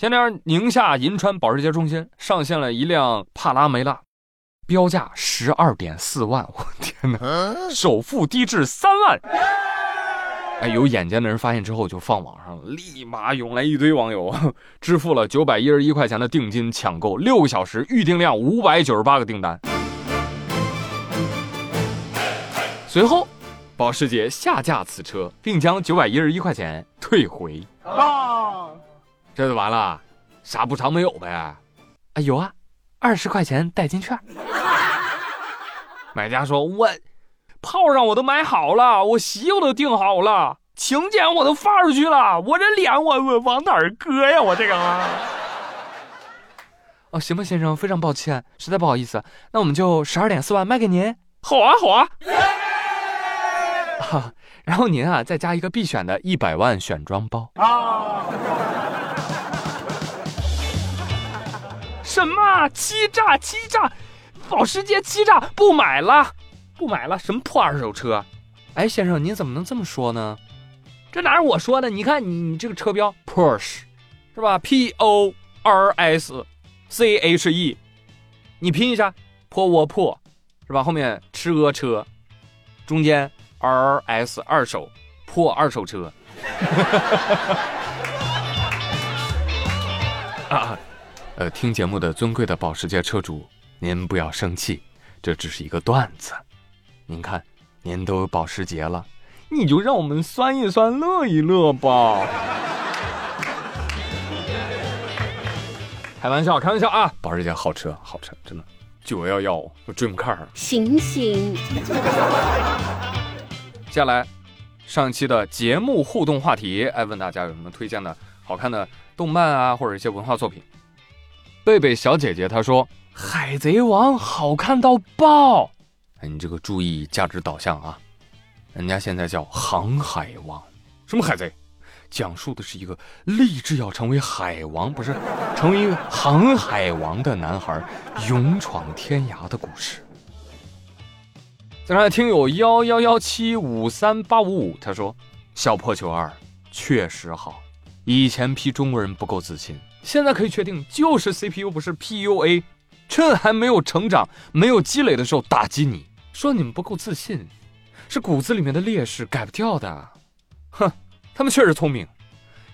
前天宁夏银川保时捷中心上线了一辆帕拉梅拉，标价十二点四万，我天哪，首付低至三万。哎，有眼尖的人发现之后就放网上了，立马涌来一堆网友，支付了九百一十一块钱的定金抢购，六个小时预订量五百九十八个订单。随后，保时捷下架此车，并将九百一十一块钱退回。啊，这就完了，啥补偿没有呗？啊，有啊，二十块钱代金券。买家说：“我炮上我都买好了，我席我都订好了，请柬我都发出去了，我这脸我我往哪儿搁呀？我这个啊。”哦，行吧，先生，非常抱歉，实在不好意思，那我们就十二点四万卖给您。好啊，好啊。哈，然后您啊，再加一个必选的一百万选装包啊！什么欺诈？欺诈？保时捷欺诈？不买了，不买了！什么破二手车？哎，先生，您怎么能这么说呢？这哪是我说的？你看你你这个车标，Porsche，是吧？P O R S C H E，你拼一下，破窝破，是吧？后面吃鹅车，中间。R S 二手破二手车，呃，听节目的尊贵的保时捷车主，您不要生气，这只是一个段子。您看，您都有保时捷了，你就让我们酸一酸，乐一乐吧。开玩笑，开玩笑啊！保时捷好车，好车，真的。九幺幺，Dream Car。醒醒。接下来，上期的节目互动话题，哎，问大家有什么推荐的好看的动漫啊，或者一些文化作品。贝贝小姐姐她说：“海贼王好看到爆！”哎，你这个注意价值导向啊，人家现在叫航海王，什么海贼？讲述的是一个立志要成为海王，不是成为一个航海王的男孩，勇闯天涯的故事。再来听友幺幺幺七五三八五五，他说：“小破球二确实好，以前批中国人不够自信，现在可以确定就是 CPU 不是 PUA，趁还没有成长、没有积累的时候打击你，说你们不够自信，是骨子里面的劣势改不掉的。哼，他们确实聪明，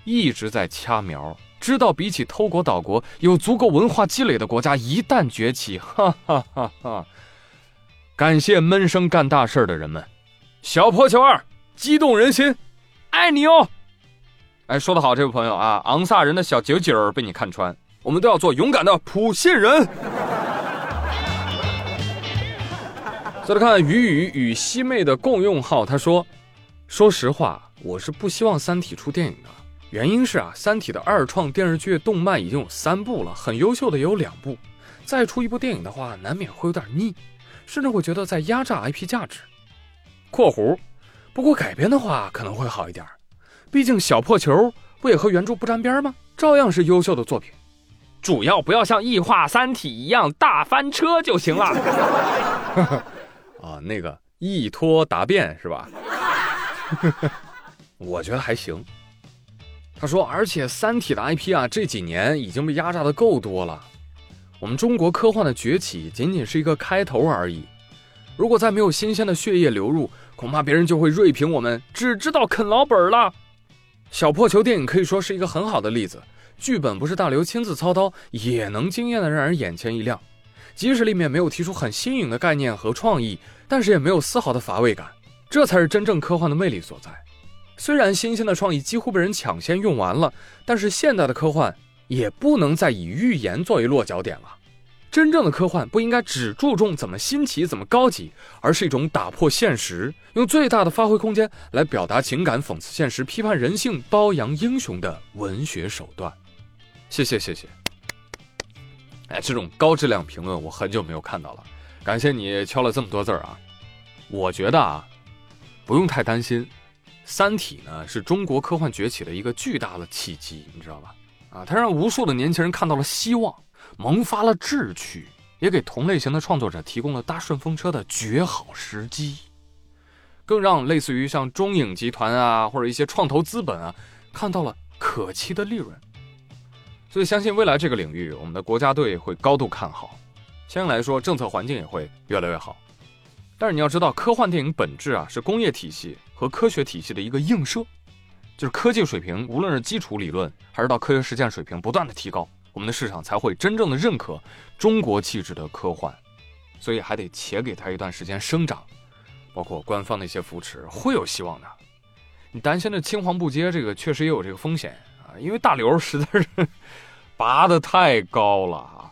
一直在掐苗，知道比起偷国岛国，有足够文化积累的国家一旦崛起，哈哈哈哈。”感谢闷声干大事的人们，小破球二激动人心，爱你哦！哎，说得好，这位朋友啊，昂萨人的小九九被你看穿，我们都要做勇敢的普信人。再来看雨雨与西妹的共用号，他说：“说实话，我是不希望《三体》出电影的，原因是啊，《三体》的二创电视剧、动漫已经有三部了，很优秀的也有两部，再出一部电影的话，难免会有点腻。”甚至会觉得在压榨 IP 价值。（括弧）不过改编的话可能会好一点，毕竟小破球不也和原著不沾边吗？照样是优秀的作品，主要不要像异化三体一样大翻车就行了。啊，那个一拖答辩是吧？我觉得还行。他说，而且三体的 IP 啊，这几年已经被压榨的够多了。我们中国科幻的崛起仅仅是一个开头而已。如果再没有新鲜的血液流入，恐怕别人就会锐评我们只知道啃老本了。小破球电影可以说是一个很好的例子，剧本不是大刘亲自操刀，也能惊艳的让人眼前一亮。即使里面没有提出很新颖的概念和创意，但是也没有丝毫的乏味感，这才是真正科幻的魅力所在。虽然新鲜的创意几乎被人抢先用完了，但是现代的科幻。也不能再以预言作为落脚点了。真正的科幻不应该只注重怎么新奇、怎么高级，而是一种打破现实，用最大的发挥空间来表达情感、讽刺现实、批判人性、褒扬英雄的文学手段。谢谢谢谢。哎，这种高质量评论我很久没有看到了，感谢你敲了这么多字儿啊！我觉得啊，不用太担心，《三体》呢是中国科幻崛起的一个巨大的契机，你知道吧？啊，它让无数的年轻人看到了希望，萌发了志趣，也给同类型的创作者提供了搭顺风车的绝好时机，更让类似于像中影集团啊或者一些创投资本啊看到了可期的利润。所以相信未来这个领域，我们的国家队会高度看好。相应来说，政策环境也会越来越好。但是你要知道，科幻电影本质啊是工业体系和科学体系的一个映射，就是科技水平，无论是基础理论还是到科学实践水平不断的提高，我们的市场才会真正的认可中国气质的科幻。所以还得且给它一段时间生长，包括官方的一些扶持，会有希望的。你担心的青黄不接，这个确实也有这个风险啊，因为大刘实在是拔得太高了啊。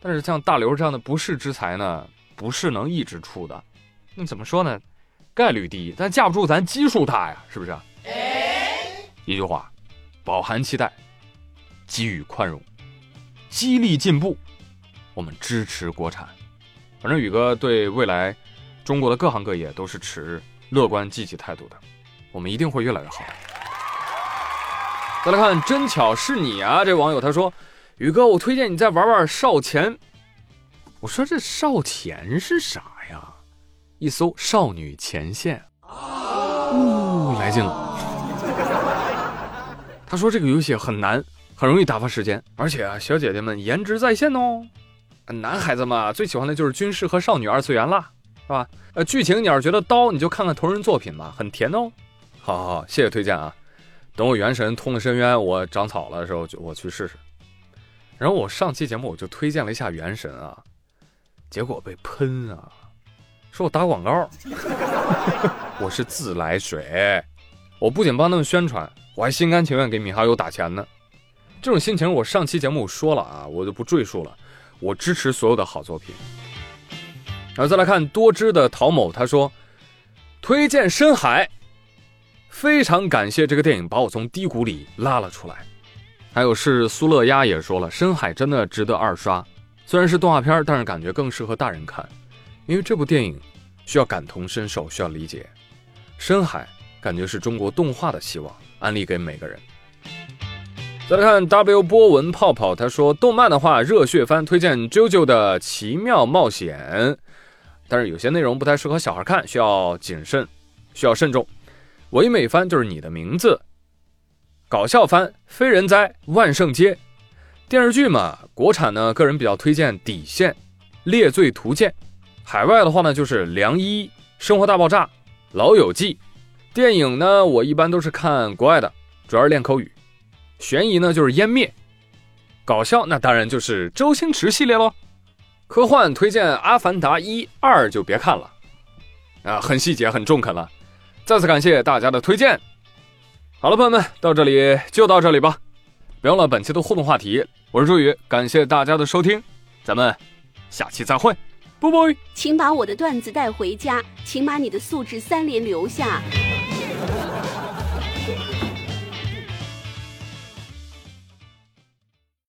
但是像大刘这样的不世之才呢，不是能一直出的。那怎么说呢？概率低，但架不住咱基数大呀，是不是？一句话，饱含期待，给予宽容，激励进步，我们支持国产。反正宇哥对未来中国的各行各业都是持乐观积极态度的，我们一定会越来越好。再来看，真巧是你啊！这网友他说：“宇哥，我推荐你再玩玩少前。”我说：“这少前是啥呀？”一搜“少女前线”，哦，来劲了。他说这个游戏很难，很容易打发时间，而且啊，小姐姐们颜值在线哦。男孩子嘛，最喜欢的就是军事和少女二次元啦，是吧？呃，剧情你要是觉得刀，你就看看同人作品吧，很甜哦。好好好，谢谢推荐啊。等我元神通了深渊，我长草了的时候，就我去试试。然后我上期节目我就推荐了一下元神啊，结果被喷啊，说我打广告。我是自来水，我不仅帮他们宣传，我还心甘情愿给米哈游打钱呢。这种心情我上期节目说了啊，我就不赘述了。我支持所有的好作品。然后再来看多汁的陶某，他说推荐《深海》，非常感谢这个电影把我从低谷里拉了出来。还有是苏乐鸭也说了，《深海》真的值得二刷，虽然是动画片，但是感觉更适合大人看，因为这部电影需要感同身受，需要理解。《深海》感觉是中国动画的希望，安利给每个人。再来看 W 波纹泡泡，他说动漫的话热血番推荐 JoJo 的奇妙冒险，但是有些内容不太适合小孩看，需要谨慎，需要慎重。唯美番就是你的名字，搞笑番非人哉万圣街，电视剧嘛，国产呢个人比较推荐底线、猎罪图鉴，海外的话呢就是良医、生活大爆炸、老友记，电影呢我一般都是看国外的，主要是练口语。悬疑呢就是湮灭，搞笑那当然就是周星驰系列喽。科幻推荐《阿凡达》一二就别看了，啊，很细节很中肯了。再次感谢大家的推荐。好了，朋友们，到这里就到这里吧。别忘了本期的互动话题，我是朱宇，感谢大家的收听，咱们下期再会，拜拜。请把我的段子带回家，请把你的素质三连留下。